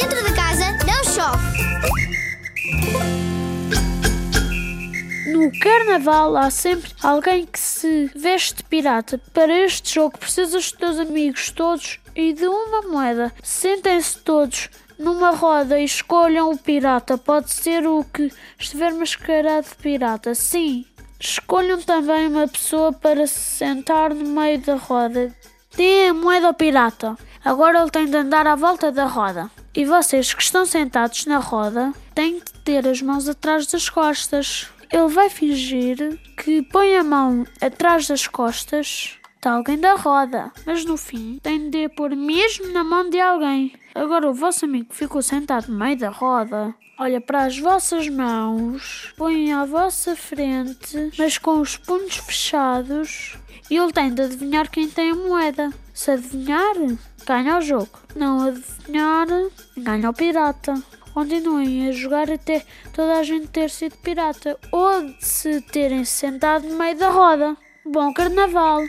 Dentro de casa não chove. No carnaval há sempre alguém que se veste de pirata. Para este jogo precisas dos teus amigos todos e de uma moeda. Sentem-se todos numa roda e escolham o pirata. Pode ser o que estiver mascarado de pirata. Sim, escolham também uma pessoa para se sentar no meio da roda. Dê a moeda ao pirata. Agora ele tem de andar à volta da roda. E vocês que estão sentados na roda têm de ter as mãos atrás das costas. Ele vai fingir que põe a mão atrás das costas de alguém da roda, mas no fim tem de pôr mesmo na mão de alguém. Agora o vosso amigo ficou sentado no meio da roda. Olha para as vossas mãos, põe à vossa frente, mas com os punhos fechados, e ele tem de adivinhar quem tem a moeda. Se adivinhar, ganha o jogo. Não adivinhar, ganha o pirata. Continuem a jogar até toda a gente ter sido pirata ou de se terem sentado no meio da roda. Bom carnaval!